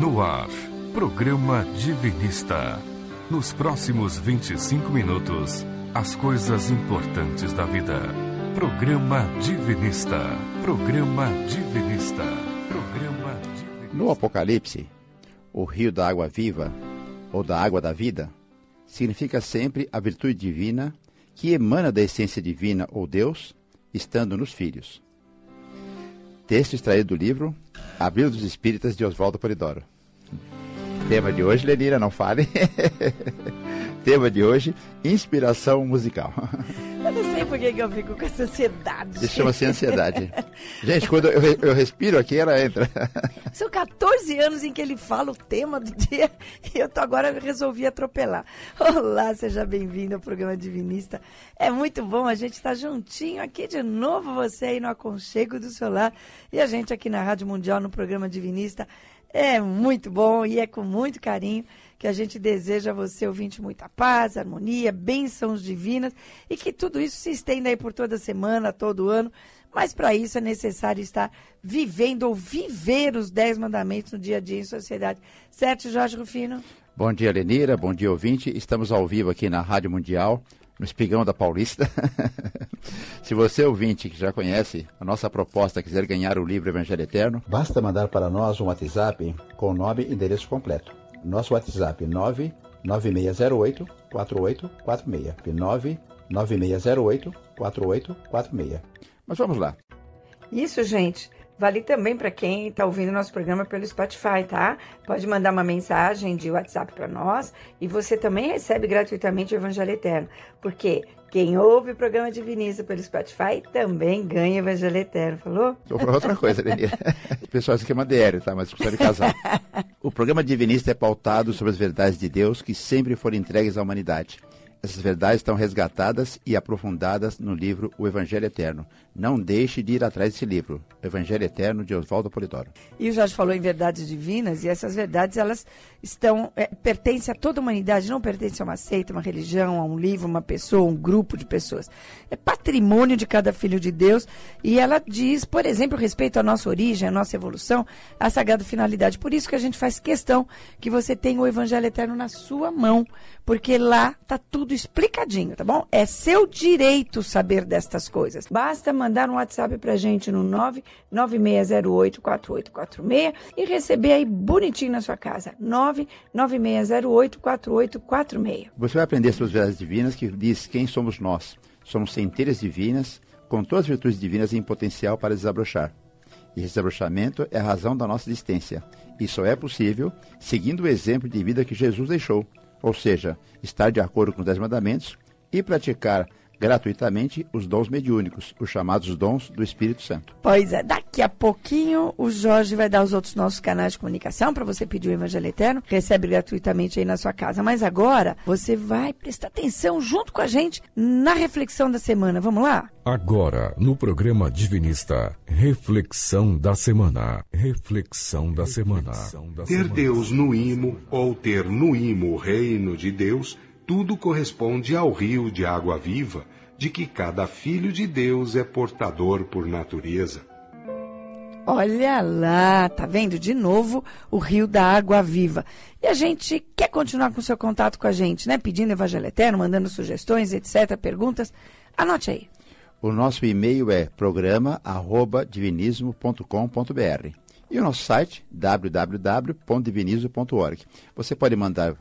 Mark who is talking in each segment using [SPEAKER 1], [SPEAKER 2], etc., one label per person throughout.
[SPEAKER 1] No ar, programa Divinista. Nos próximos 25 minutos, as coisas importantes da vida. Programa Divinista. Programa Divinista. Programa Divinista.
[SPEAKER 2] No Apocalipse, o rio da água viva, ou da água da vida, significa sempre a virtude divina que emana da essência divina ou Deus, estando nos filhos. Texto extraído do livro Abril dos Espíritas de Oswaldo Polidoro. Tema de hoje, Lenira, não fale. Tema de hoje, inspiração musical.
[SPEAKER 3] Por que eu fico com essa ansiedade.
[SPEAKER 2] Isso chama-se ansiedade. Gente, quando eu, eu, respiro aqui, ela entra.
[SPEAKER 3] São 14 anos em que ele fala o tema do dia e eu tô agora resolvi atropelar. Olá, seja bem-vindo ao programa Divinista. É muito bom a gente estar tá juntinho aqui de novo, você aí no aconchego do seu lar e a gente aqui na Rádio Mundial no programa Divinista. É muito bom e é com muito carinho que a gente deseja a você, ouvinte, muita paz, harmonia, bênçãos divinas e que tudo isso se estenda aí por toda semana, todo ano. Mas para isso é necessário estar vivendo ou viver os dez mandamentos no dia a dia em sociedade. Certo, Jorge Rufino?
[SPEAKER 2] Bom dia, Lenira. Bom dia, ouvinte. Estamos ao vivo aqui na Rádio Mundial, no Espigão da Paulista. Se você, ouvinte, que já conhece a nossa proposta, quiser ganhar o livro Evangelho Eterno, basta mandar para nós um WhatsApp com o nome e endereço completo. Nosso WhatsApp 99608 4846. 99608 4846. Mas vamos lá.
[SPEAKER 3] Isso, gente. Vale também para quem está ouvindo nosso programa pelo Spotify, tá? Pode mandar uma mensagem de WhatsApp para nós e você também recebe gratuitamente o Evangelho Eterno. Porque quem ouve o programa Diviniza pelo Spotify também ganha Evangelho Eterno, falou?
[SPEAKER 2] Ou para outra coisa, Leni. Pessoal, isso aqui é uma DR, tá? Uma discussão de casal. o programa Divinista é pautado sobre as verdades de Deus que sempre foram entregues à humanidade. Essas verdades estão resgatadas e aprofundadas no livro O Evangelho Eterno. Não deixe de ir atrás desse livro, Evangelho Eterno de Oswaldo Polidoro.
[SPEAKER 3] E o Jorge falou em verdades divinas, e essas verdades elas estão é, pertencem a toda a humanidade, não pertencem a uma seita, uma religião, a um livro, uma pessoa, um grupo de pessoas. É patrimônio de cada filho de Deus, e ela diz, por exemplo, respeito à nossa origem, à nossa evolução, à sagrada finalidade. Por isso que a gente faz questão que você tenha o Evangelho Eterno na sua mão, porque lá está tudo explicadinho, tá bom? É seu direito saber destas coisas. Basta mandar um WhatsApp pra gente no 996084846 e receber aí bonitinho na sua casa. 996084846.
[SPEAKER 2] Você vai aprender sobre as verdades divinas que diz quem somos nós. Somos centelhas divinas, com todas as virtudes divinas em potencial para desabrochar. E esse desabrochamento é a razão da nossa existência. E só é possível seguindo o exemplo de vida que Jesus deixou ou seja, estar de acordo com os Dez Mandamentos e praticar gratuitamente os dons mediúnicos, os chamados dons do Espírito Santo.
[SPEAKER 3] Pois é, daqui a pouquinho o Jorge vai dar os outros nossos canais de comunicação para você pedir o Evangelho Eterno, recebe gratuitamente aí na sua casa. Mas agora você vai prestar atenção junto com a gente na reflexão da semana. Vamos lá?
[SPEAKER 1] Agora, no programa Divinista, reflexão da semana. Reflexão da semana.
[SPEAKER 4] Ter Deus no imo ou ter no imo o reino de Deus tudo corresponde ao rio de água viva de que cada filho de Deus é portador por natureza.
[SPEAKER 3] Olha lá, tá vendo de novo o rio da água viva. E a gente quer continuar com o seu contato com a gente, né? Pedindo Evangelho Eterno, mandando sugestões, etc., perguntas. Anote aí.
[SPEAKER 2] O nosso e-mail é programa@divinismo.com.br e o nosso site www.divinismo.org. Você pode mandar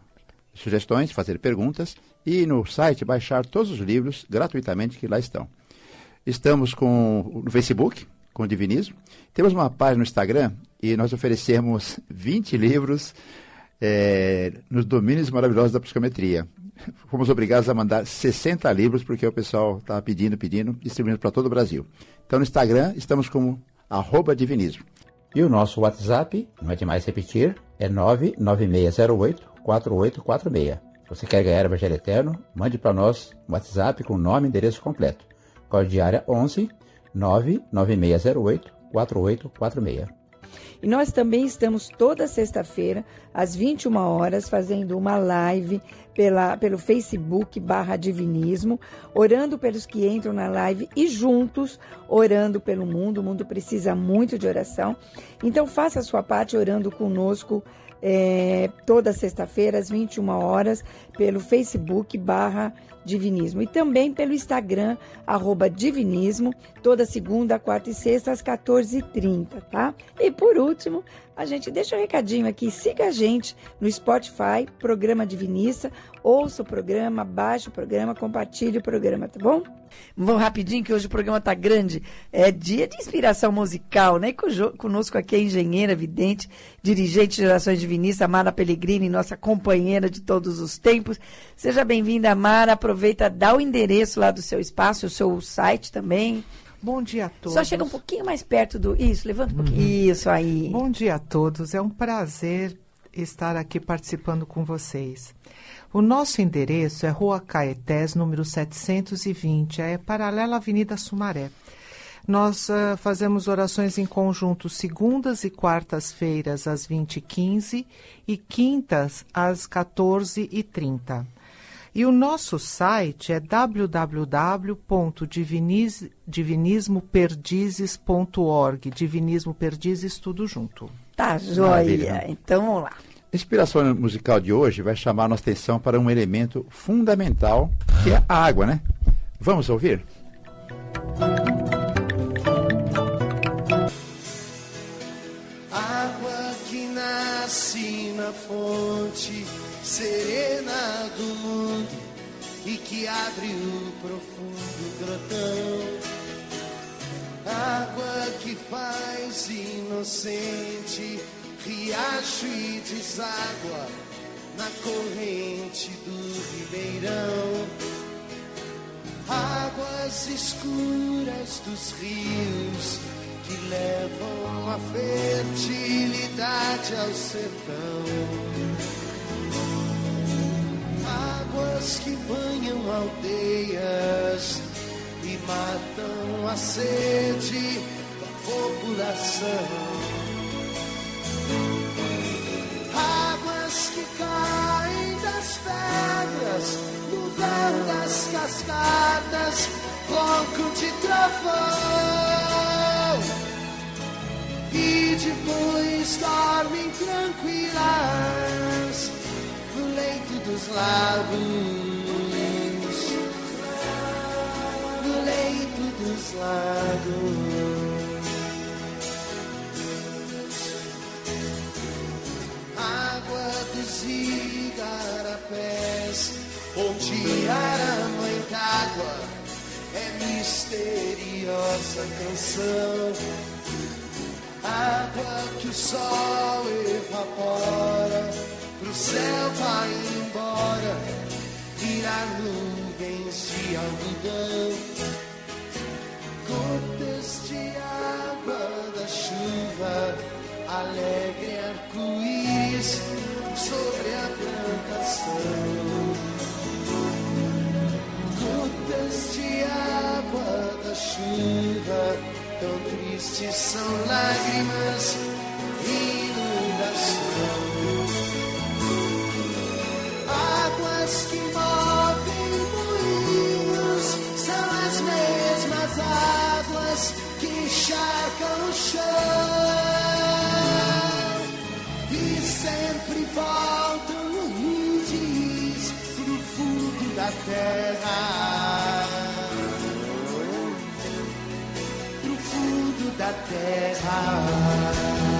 [SPEAKER 2] sugestões, fazer perguntas e no site baixar todos os livros gratuitamente que lá estão. Estamos com no Facebook, com o Divinismo. Temos uma página no Instagram e nós oferecemos 20 livros é, nos domínios maravilhosos da psicometria. Fomos obrigados a mandar 60 livros porque o pessoal estava pedindo, pedindo, distribuindo para todo o Brasil. Então no Instagram estamos como arroba divinismo. E o nosso WhatsApp, não é demais repetir, é 99608 4846. Se você quer ganhar o Evangelho Eterno, mande para nós um WhatsApp com nome e endereço completo. Código de área 11 99608 4846.
[SPEAKER 3] E nós também estamos toda sexta-feira, às 21 horas, fazendo uma live pela, pelo Facebook barra Divinismo, orando pelos que entram na live e juntos orando pelo mundo. O mundo precisa muito de oração. Então faça a sua parte orando conosco é, toda sexta-feira, às 21 horas, pelo Facebook barra Divinismo. E também pelo Instagram, arroba Divinismo, toda segunda, quarta e sexta, às 14h30, tá? E por último, a gente deixa um recadinho aqui. Siga a gente no Spotify, Programa Divinista. Ouça o programa, baixe o programa, compartilhe o programa, tá bom? Vamos rapidinho, que hoje o programa tá grande. É dia de inspiração musical, né? Conosco aqui a engenheira, vidente, dirigente de Gerações Divinistas, Mara Pellegrini, nossa companheira de todos os tempos. Seja bem-vinda, Mara. Aproveita, dá o endereço lá do seu espaço, o seu site também.
[SPEAKER 5] Bom dia a todos.
[SPEAKER 3] Só chega um pouquinho mais perto do. Isso, levanta um pouquinho. Uhum. Isso aí.
[SPEAKER 5] Bom dia a todos. É um prazer estar aqui participando com vocês. O nosso endereço é Rua Caetés, número 720, é paralela à Avenida Sumaré. Nós uh, fazemos orações em conjunto segundas e quartas-feiras às 20h15 e quintas às 14h30. E o nosso site é www.divinismoperdizes.org. Divinismo Perdizes, tudo junto.
[SPEAKER 3] Tá, joia. Maravilha. Então vamos lá.
[SPEAKER 2] A inspiração musical de hoje vai chamar nossa atenção para um elemento fundamental, que é a água, né? Vamos ouvir?
[SPEAKER 6] Fonte serena do mundo e que abre o profundo grotão. Água que faz inocente riacho e deságua na corrente do ribeirão. Águas escuras dos rios que levam a fertilidade ao sertão águas que banham aldeias e matam a sede da população. Águas que caem das pedras no véu das cascadas, ronco de trovão. E depois dormem tranquilas leito dos lagos, no leito dos lagos. Água dos igarapés, onde a mãe d'água é misteriosa canção. O sol evapora pro céu vai embora, virar nuvens de algodão, gotas de água da chuva, alegre arco-íris sobre a plantação. Gotas de água da chuva, tão tristes são lágrimas, terra. Pro fundo da terra.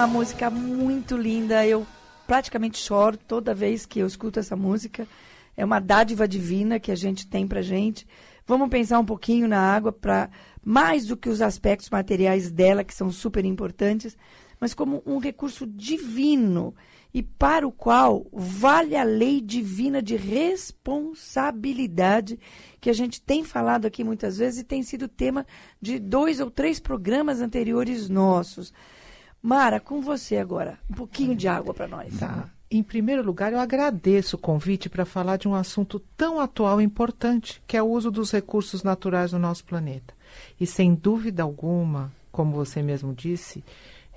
[SPEAKER 3] Uma música muito linda. Eu praticamente choro toda vez que eu escuto essa música. É uma dádiva divina que a gente tem pra gente. Vamos pensar um pouquinho na água para mais do que os aspectos materiais dela, que são super importantes, mas como um recurso divino e para o qual vale a lei divina de responsabilidade que a gente tem falado aqui muitas vezes e tem sido tema de dois ou três programas anteriores nossos. Mara, com você agora. Um pouquinho de água para nós.
[SPEAKER 5] Tá. Em primeiro lugar, eu agradeço o convite para falar de um assunto tão atual e importante, que é o uso dos recursos naturais no nosso planeta. E sem dúvida alguma, como você mesmo disse,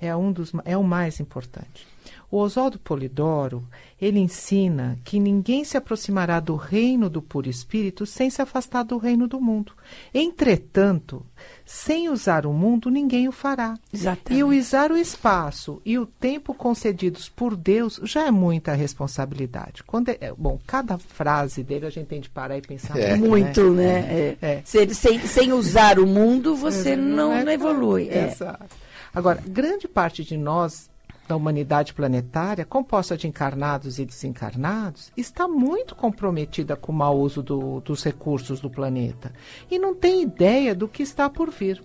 [SPEAKER 5] é, um dos, é o mais importante. O Oswaldo Polidoro, ele ensina que ninguém se aproximará do reino do puro espírito sem se afastar do reino do mundo. Entretanto, sem usar o mundo, ninguém o fará.
[SPEAKER 3] Exatamente.
[SPEAKER 5] E usar o espaço e o tempo concedidos por Deus já é muita responsabilidade. Quando é- bom, cada frase dele a gente tem de parar e pensar
[SPEAKER 2] É.
[SPEAKER 3] Muito, né? É.
[SPEAKER 5] É.
[SPEAKER 3] Se- sem, sem usar o mundo, você não,
[SPEAKER 5] é
[SPEAKER 3] não evolui. É.
[SPEAKER 5] Exato. Agora, grande parte de nós, da humanidade planetária, composta de encarnados e desencarnados, está muito comprometida com o mau uso do- dos recursos do planeta e não tem ideia do que está por vir.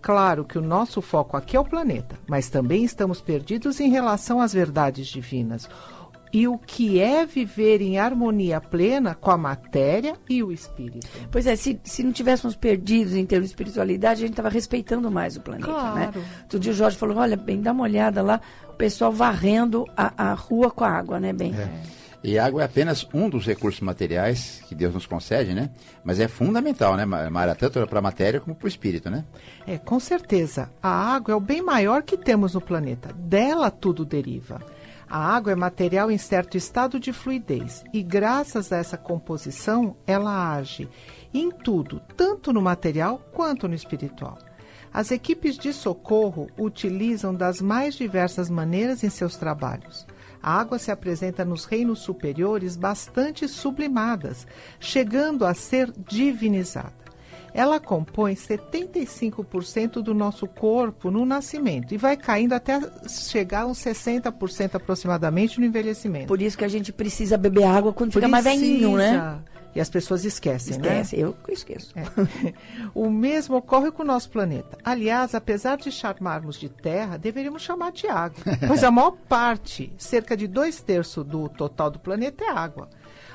[SPEAKER 5] Claro que o nosso foco aqui é o planeta, mas também estamos perdidos em relação às verdades divinas. E o que é viver em harmonia plena com a matéria e o espírito.
[SPEAKER 3] Pois é, se, se não tivéssemos perdidos em termos de espiritualidade, a gente estava respeitando mais o planeta, né?
[SPEAKER 5] Claro.
[SPEAKER 3] Outro dia o Jorge falou, olha, bem, dá uma olhada lá, pessoal varrendo a, a rua com a água, né, bem?
[SPEAKER 2] E a água é apenas um dos recursos materiais que Deus nos concede, né? Mas é fundamental, né, Ma- Mara? Tanto para a matéria como para o espírito, né?
[SPEAKER 5] É, com certeza. A água é o bem maior que temos no planeta. Dela tudo deriva. A água é material em certo estado de fluidez e, graças a essa composição, ela age em tudo, tanto no material quanto no espiritual. As equipes de socorro utilizam das mais diversas maneiras em seus trabalhos. A água se apresenta nos reinos superiores bastante sublimadas, chegando a ser divinizada. Ela compõe 75% do nosso corpo no nascimento e vai caindo até chegar a uns 60% aproximadamente no envelhecimento.
[SPEAKER 3] Por isso que a gente precisa beber água quando fica mais velhinho, né?
[SPEAKER 5] E as pessoas esquecem, né?
[SPEAKER 3] Esquece, eu esqueço.
[SPEAKER 5] É. o mesmo ocorre com o nosso planeta. Aliás, apesar de chamarmos de Terra, deveríamos chamar de água. Pois a maior parte, cerca de dois terços do total do planeta é água.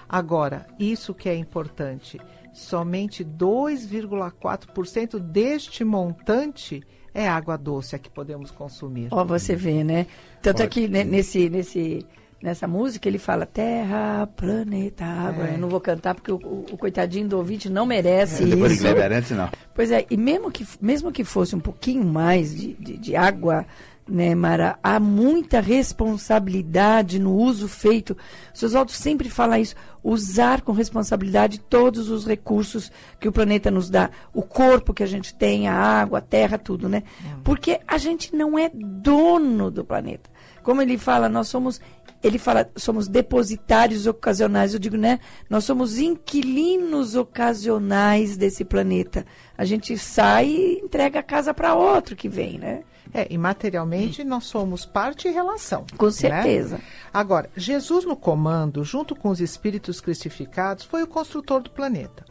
[SPEAKER 5] Agora, isso que é importante, somente 2,4% deste montante é água doce a que podemos consumir.
[SPEAKER 3] Ó, você vê, né? Tanto é que ne- nesse, nesse, nessa música ele fala terra, planeta, água.
[SPEAKER 5] É.
[SPEAKER 3] Eu não vou cantar porque o, o- o coitadinho do ouvinte não merece
[SPEAKER 2] Depois de
[SPEAKER 3] isso.
[SPEAKER 2] Arantes, não.
[SPEAKER 3] Pois é, e mesmo que, mesmo que fosse um pouquinho mais de, de, de água, né, Mara, há muita responsabilidade no uso feito. O seu Oswaldo sempre fala isso, usar com responsabilidade todos os recursos que o planeta nos dá, o corpo que a gente tem, a água, a terra, tudo, né? Porque a gente não é dono do planeta. Como ele fala, nós somos ele fala, somos depositários ocasionais. Eu digo, né? Nós somos inquilinos ocasionais desse planeta. A gente sai e entrega a casa para outro que vem, né?
[SPEAKER 5] É, e materialmente nós somos parte e relação.
[SPEAKER 3] Com
[SPEAKER 5] né?
[SPEAKER 3] certeza.
[SPEAKER 5] Agora, Jesus no comando, junto com os espíritos cristificados, foi o construtor do planeta.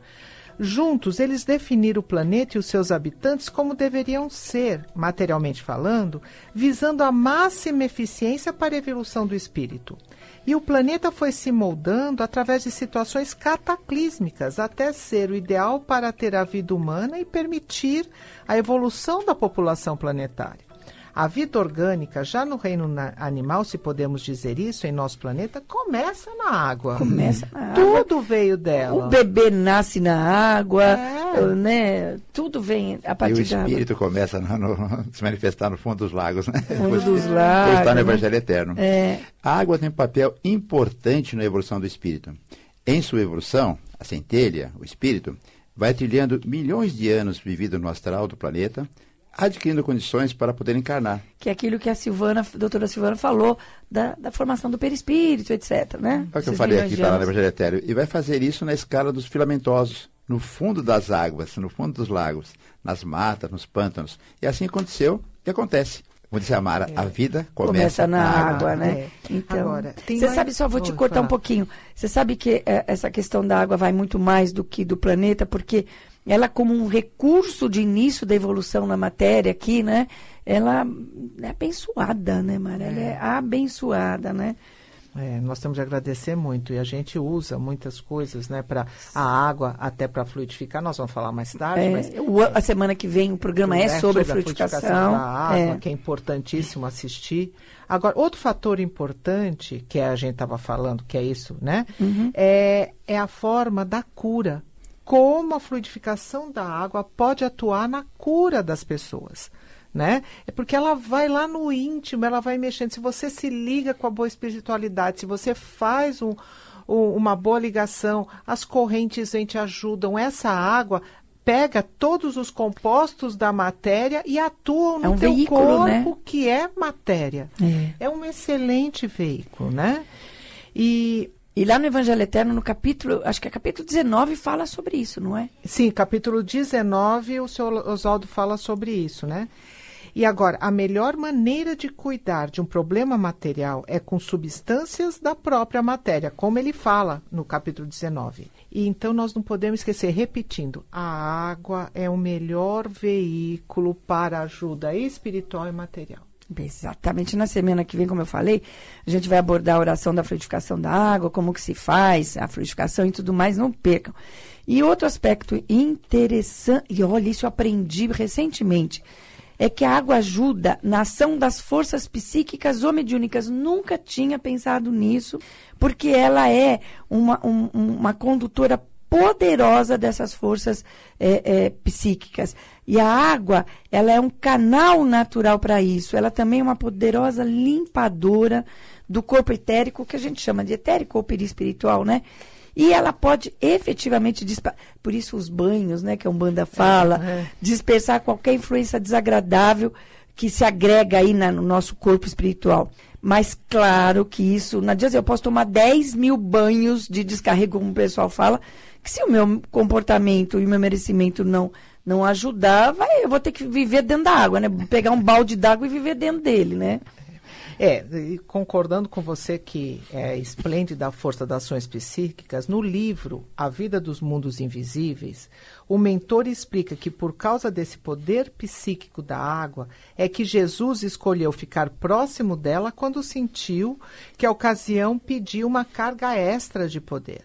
[SPEAKER 5] Juntos, eles definiram o planeta e os seus habitantes como deveriam ser, materialmente falando, visando a máxima eficiência para a evolução do espírito. E o planeta foi se moldando através de situações cataclísmicas até ser o ideal para ter a vida humana e permitir a evolução da população planetária. A vida orgânica, já no reino animal, se podemos dizer isso, em nosso planeta, começa na água.
[SPEAKER 3] Começa na água.
[SPEAKER 5] Tudo veio dela.
[SPEAKER 3] O bebê nasce na água,
[SPEAKER 5] É.
[SPEAKER 3] né? Tudo vem a
[SPEAKER 2] E o
[SPEAKER 3] partir da água.
[SPEAKER 2] espírito começa no- no- se manifestar no fundo dos lagos, né?
[SPEAKER 3] Fundo dos
[SPEAKER 2] Pois está
[SPEAKER 3] lagos,
[SPEAKER 2] no
[SPEAKER 3] né?
[SPEAKER 2] Evangelho Eterno.
[SPEAKER 3] É.
[SPEAKER 2] A água tem um papel importante na evolução do espírito. Em sua evolução, a centelha, o espírito, vai trilhando milhões de anos vivido no astral do planeta, adquirindo condições para poder encarnar.
[SPEAKER 3] Que é aquilo que a Silvana, a doutora Silvana falou da, da formação do perispírito, etc. Né?
[SPEAKER 2] É o que eu falei aqui, lá no
[SPEAKER 3] anos.
[SPEAKER 2] Evangelho. E vai fazer isso na escala dos filamentosos, no fundo das águas, no fundo dos lagos, nas matas, nos pântanos. E assim aconteceu e acontece. Como disse a Mara, a vida começa,
[SPEAKER 3] Começa na água,
[SPEAKER 5] água,
[SPEAKER 3] né?
[SPEAKER 5] é.
[SPEAKER 3] Então,
[SPEAKER 5] Agora, tem
[SPEAKER 3] você
[SPEAKER 5] mais-
[SPEAKER 3] sabe, só vou te
[SPEAKER 5] Oi,
[SPEAKER 3] cortar um pouquinho. Você sabe que é, essa questão da água vai muito mais do que do planeta, porque ela, como um recurso de início da evolução na matéria aqui, né? Ela é abençoada, né, Mara? Ela é abençoada, né?
[SPEAKER 5] É, nós temos de agradecer muito e a gente usa muitas coisas, né, para a água até para fluidificar. Nós vamos falar mais tarde,
[SPEAKER 3] É,
[SPEAKER 5] mas
[SPEAKER 3] o- a semana que vem o programa é
[SPEAKER 5] né,
[SPEAKER 3] sobre
[SPEAKER 5] a
[SPEAKER 3] fluidificação.
[SPEAKER 5] da água,
[SPEAKER 3] é.
[SPEAKER 5] que é importantíssimo assistir. Agora, outro fator importante que a gente estava falando, que é isso, né,
[SPEAKER 3] Uhum.
[SPEAKER 5] é, é a forma da cura. Como a fluidificação da água pode atuar na cura das pessoas. né? É porque ela vai lá no íntimo, ela vai mexendo. Se você se liga com a boa espiritualidade, se você faz um, um, uma boa ligação, as correntes vêm te ajudam. Essa água pega todos os compostos da matéria e atua no
[SPEAKER 3] É um
[SPEAKER 5] teu
[SPEAKER 3] veículo,
[SPEAKER 5] corpo,
[SPEAKER 3] né?
[SPEAKER 5] que é matéria.
[SPEAKER 3] É.
[SPEAKER 5] É um excelente veículo, né? E
[SPEAKER 3] E lá no Evangelho Eterno, no capítulo, acho que é capítulo 19, fala sobre isso, não é?
[SPEAKER 5] Sim, capítulo 19, o senhor Oswaldo fala sobre isso, né? E agora, a melhor maneira de cuidar de um problema material é com substâncias da própria matéria, como ele fala no capítulo 19. E então nós não podemos esquecer, repetindo, a água é o melhor veículo para ajuda espiritual e material.
[SPEAKER 3] Exatamente. Na semana que vem, como eu falei, a gente vai abordar a oração da fluidificação da água, como que se faz a fluidificação e tudo mais, não percam. E outro aspecto interessante, e olha, isso eu aprendi recentemente, é que a água ajuda na ação das forças psíquicas ou mediúnicas. Nunca tinha pensado nisso, porque ela é uma, um- uma condutora poderosa dessas forças é, é, psíquicas. E a água, ela é um canal natural para isso. Ela também é uma poderosa limpadora do corpo etérico, que a gente chama de etérico ou perispiritual, né? E ela pode efetivamente dispa- por isso os banhos, né, que a Umbanda fala,
[SPEAKER 5] é.
[SPEAKER 3] dispersar qualquer influência desagradável que se agrega aí na- no nosso corpo espiritual. Mas claro que isso, não adianta, eu posso tomar 10 mil banhos de descarrego, como o pessoal fala, que se o meu comportamento e o meu merecimento não, não ajudar, vai, eu vou ter que viver dentro da água, né? Pegar um balde d'água e viver dentro dele, né?
[SPEAKER 5] É, concordando com você que é esplêndida a força das ações psíquicas, no livro A Vida dos Mundos Invisíveis, o mentor explica que por causa desse poder psíquico da água é que Jesus escolheu ficar próximo dela quando sentiu que a ocasião pediu uma carga extra de poder.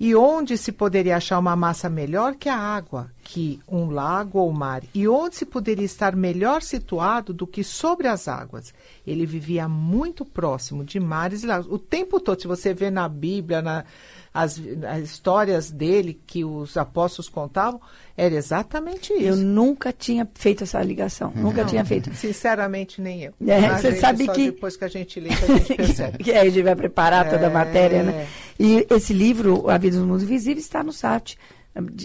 [SPEAKER 5] E onde se poderia achar uma massa melhor que a água, que um lago ou mar? E onde se poderia estar melhor situado do que sobre as águas? Ele vivia muito próximo de mares e lagos. O tempo todo, se você vê na Bíblia, na, as, as histórias dele que os apóstolos contavam, era exatamente
[SPEAKER 3] Eu
[SPEAKER 5] isso.
[SPEAKER 3] nunca tinha feito essa ligação, nunca tinha feito.
[SPEAKER 5] Sinceramente, nem eu.
[SPEAKER 3] É,
[SPEAKER 5] A
[SPEAKER 3] você sabe
[SPEAKER 5] só
[SPEAKER 3] que-
[SPEAKER 5] depois que a gente lê, que a gente percebe.
[SPEAKER 3] que aí a gente vai preparar toda a
[SPEAKER 5] É.
[SPEAKER 3] matéria, né? E esse livro, A Vida dos Mundos Invisíveis, está no site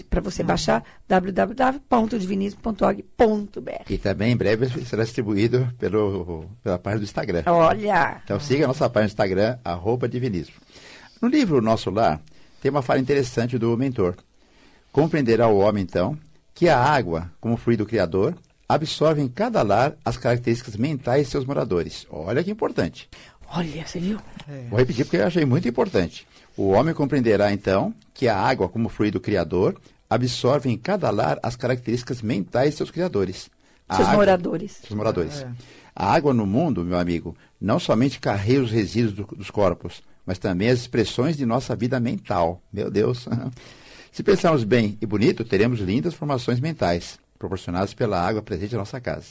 [SPEAKER 3] para você
[SPEAKER 5] Ah.
[SPEAKER 3] baixar www.divinismo.org.br.
[SPEAKER 2] E também em breve será distribuído pelo, pela página do Instagram.
[SPEAKER 3] Olha,
[SPEAKER 2] Então siga a nossa página no Instagram, arroba divinismo. No livro Nosso Lar, tem uma fala interessante do mentor. Compreenderá o homem, então, que a água, como fluido criador, absorve em cada lar as características mentais de seus moradores. Olha que importante.
[SPEAKER 3] olha, você viu?
[SPEAKER 2] Vou repetir porque eu achei muito importante. O homem compreenderá, então, que a água, como fluido criador, absorve em cada lar as características mentais de seus criadores. A
[SPEAKER 3] Seus
[SPEAKER 2] água-
[SPEAKER 3] moradores.
[SPEAKER 2] seus moradores. A água no mundo, meu amigo, não somente carrega os resíduos do- dos corpos, mas também as expressões de nossa vida mental. Meu Deus. Se pensarmos bem e bonito, teremos lindas formações mentais, proporcionadas pela água presente em nossa casa.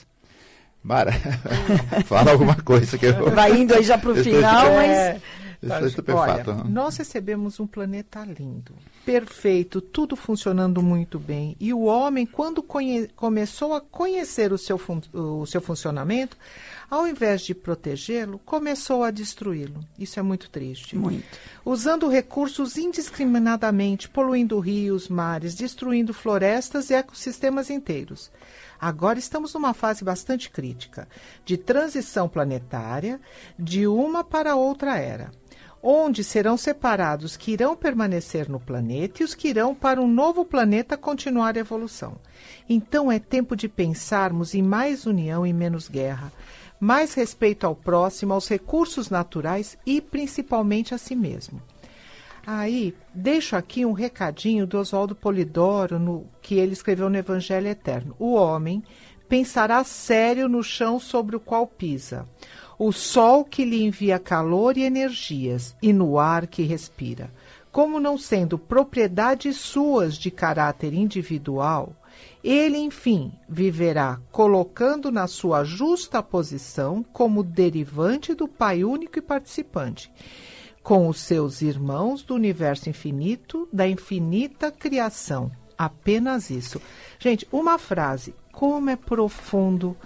[SPEAKER 2] Mara, fala alguma coisa que eu.
[SPEAKER 3] Vai indo aí já para o final, mas
[SPEAKER 5] É,
[SPEAKER 2] Eu estou estupefato.
[SPEAKER 5] Olha, nós recebemos um planeta lindo, perfeito, tudo funcionando muito bem. E o homem, quando conhe- começou a conhecer o seu, fun- o seu funcionamento, ao invés de protegê-lo, começou a destruí-lo. Isso é muito triste.
[SPEAKER 3] Muito.
[SPEAKER 5] Usando recursos indiscriminadamente, poluindo rios, mares, destruindo florestas e ecossistemas inteiros. Agora estamos numa fase bastante crítica de transição planetária de uma para outra era, onde serão separados os que irão permanecer no planeta e os que irão para um novo planeta continuar a evolução. Então é tempo de pensarmos em mais união e menos guerra, mais respeito ao próximo, aos recursos naturais e principalmente a si mesmo. Aí, deixo aqui um recadinho do Oswaldo Polidoro, no, que ele escreveu no Evangelho Eterno. O homem pensará sério no chão sobre o qual pisa, o sol que lhe envia calor e energias, e no ar que respira. Como não sendo propriedades suas de caráter individual, ele, enfim, viverá colocando na sua justa posição como derivante do Pai único e participante com os seus irmãos do universo infinito, da infinita criação. Apenas isso. Gente, uma frase, como é profundo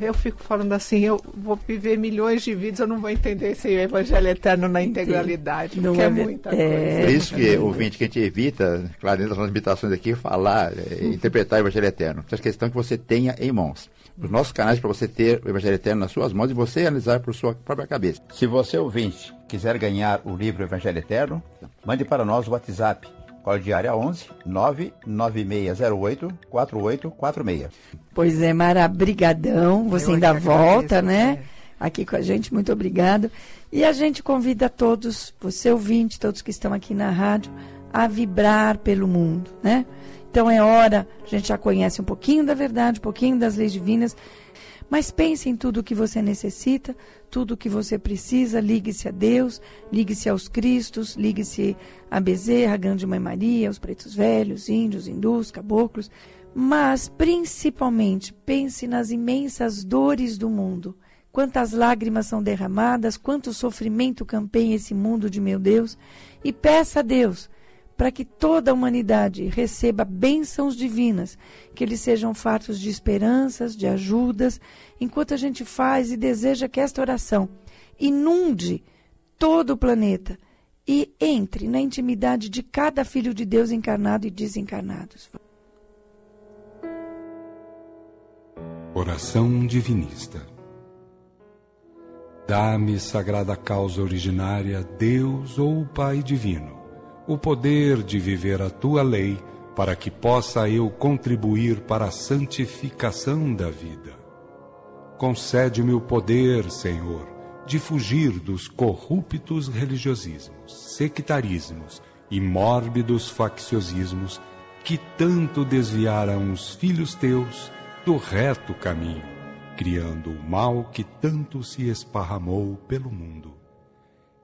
[SPEAKER 5] eu fico falando assim, eu vou viver milhões de vidas, eu não vou entender esse evangelho eterno na integralidade,
[SPEAKER 3] Não
[SPEAKER 5] porque é,
[SPEAKER 3] é
[SPEAKER 5] muita
[SPEAKER 3] é.
[SPEAKER 5] coisa.
[SPEAKER 2] Por isso que, ouvinte, que a gente evita, claro, dentro das limitações aqui, falar, eh, interpretar o Evangelho Eterno. Essa questão que você tenha em mãos. Os nossos canais para você ter o Evangelho Eterno nas suas mãos e você analisar por sua própria cabeça. Se você, ouvinte, quiser ganhar o livro Evangelho Eterno, mande para nós o WhatsApp. Código área 11 99608 4846.
[SPEAKER 3] Pois é, Mara, brigadão. Você
[SPEAKER 5] Eu
[SPEAKER 3] ainda
[SPEAKER 5] que
[SPEAKER 3] volta,
[SPEAKER 5] agradeço,
[SPEAKER 3] né?
[SPEAKER 5] é.
[SPEAKER 3] Aqui com a gente, muito obrigado. E a gente convida todos, você ouvinte, todos que estão aqui na rádio, a vibrar pelo mundo, né? Então é hora, a gente já conhece um pouquinho da verdade, um pouquinho das leis divinas, mas pense em tudo o que você necessita, tudo o que você precisa, ligue-se a Deus, ligue-se aos Cristos, ligue-se a Bezerra, a Grande Mãe Maria, os pretos velhos, índios, hindus, caboclos, mas principalmente pense nas imensas dores do mundo. Quantas lágrimas são derramadas, quanto sofrimento campeia esse mundo de meu Deus, e peça a Deus para que toda a humanidade receba bênçãos divinas, que eles sejam fartos de esperanças, de ajudas, enquanto a gente faz e deseja que esta oração inunde todo o planeta e entre na intimidade de cada filho de Deus encarnado e desencarnados.
[SPEAKER 4] Oração divinista. Dá-me, sagrada causa originária, Deus ou Pai divino, o poder de viver a tua lei, para que possa eu contribuir para a santificação da vida. Concede-me o poder, Senhor, de fugir dos corruptos religiosismos, sectarismos e mórbidos facciosismos que tanto desviaram os filhos teus do reto caminho, criando o mal que tanto se esparramou pelo mundo.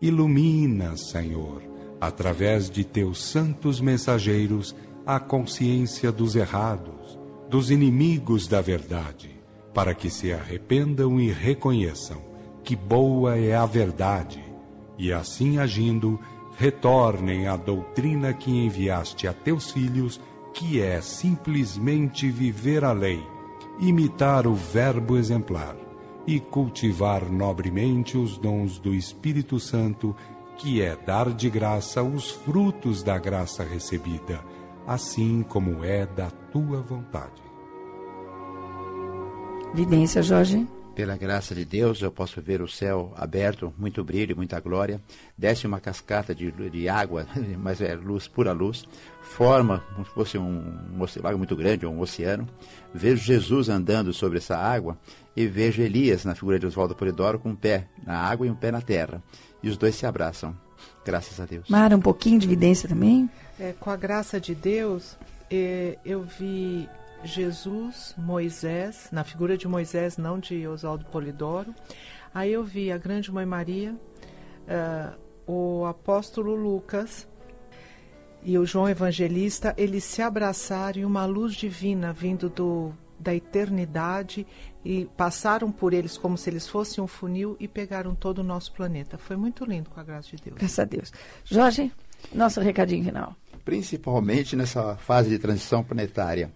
[SPEAKER 4] Ilumina, Senhor, através de teus santos mensageiros, a consciência dos errados, dos inimigos da verdade, para que se arrependam e reconheçam que boa é a verdade, e assim agindo, retornem à doutrina que enviaste a teus filhos, que é simplesmente viver a lei, imitar o Verbo exemplar e cultivar nobremente os dons do Espírito Santo, que é dar de graça os frutos da graça recebida, assim como é da tua vontade.
[SPEAKER 3] Vidência, Jorge.
[SPEAKER 2] Pela graça de Deus, eu posso ver o céu aberto, muito brilho, muita glória. Desce uma cascata de, de água, mas é luz, pura luz. Forma como se fosse um, um lago muito grande, ou um oceano. Vejo Jesus andando sobre essa água e vejo Elias, na figura de Oswaldo Polidoro, com um pé na água e um pé na terra. E os dois se abraçam. Graças a Deus.
[SPEAKER 3] Mara, um pouquinho de vidência também?
[SPEAKER 5] É, com a graça de Deus, é, eu vi Jesus, Moisés, na figura de Moisés, não de Oswaldo Polidoro. Aí eu vi a Grande Mãe Maria, ah, o apóstolo Lucas e o João Evangelista, eles se abraçaram e uma luz divina vindo do, da eternidade e passaram por eles como se eles fossem um funil e pegaram todo o nosso planeta. Foi muito lindo com a graça de Deus.
[SPEAKER 3] Graças a Deus. Jorge, nosso recadinho final.
[SPEAKER 2] principalmente nessa fase de transição planetária.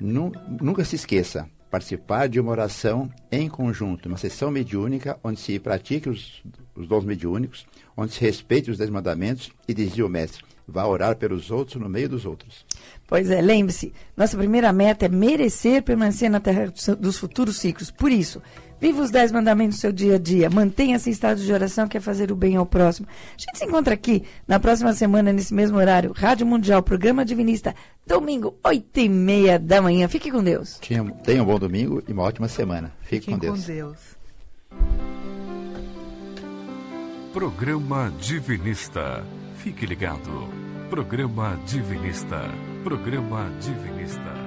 [SPEAKER 2] Nu- nunca se esqueça, participar de uma oração em conjunto, uma sessão mediúnica onde se pratique os, os dons mediúnicos, onde se respeite os dez mandamentos e dizia o mestre, vá orar pelos outros no meio dos outros.
[SPEAKER 3] Pois é, lembre-se, nossa primeira meta é merecer permanecer na terra dos- futuros ciclos. Por isso, viva os dez mandamentos do seu dia a dia, mantenha-se em estado de oração, que é fazer o bem ao próximo. A gente se encontra aqui na próxima semana, nesse mesmo horário, Rádio Mundial, Programa Divinista, domingo, oito e meia da manhã. Fique com Deus.
[SPEAKER 2] Tenha, tenha um bom domingo e uma ótima semana. Fique
[SPEAKER 5] Fiquem
[SPEAKER 2] com Deus.
[SPEAKER 5] com Deus.
[SPEAKER 1] Programa Divinista. Fique ligado. Programa Divinista. Programa Divinista.